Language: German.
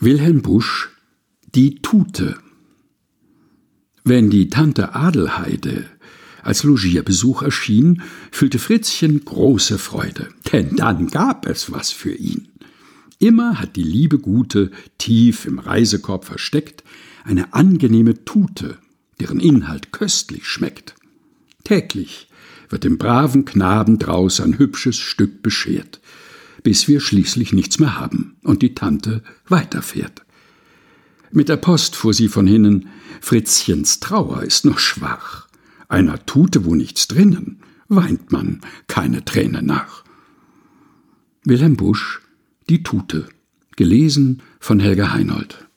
Wilhelm Busch Die Tute Wenn die Tante Adelheide als Logierbesuch erschien, fühlte Fritzchen große Freude, denn dann gab es was für ihn. Immer hat die liebe Gute tief im Reisekorb versteckt eine angenehme Tute, deren Inhalt köstlich schmeckt. Täglich wird dem braven Knaben draus ein hübsches Stück beschert, bis wir schließlich nichts mehr haben und die Tante weiterfährt. Mit der Post fuhr sie von hinnen, Fritzchens Trauer ist noch schwach. Einer Tute, wo nichts drinnen, weint man keine Träne nach. Wilhelm Busch, Die Tute, gelesen von Helga Heinold.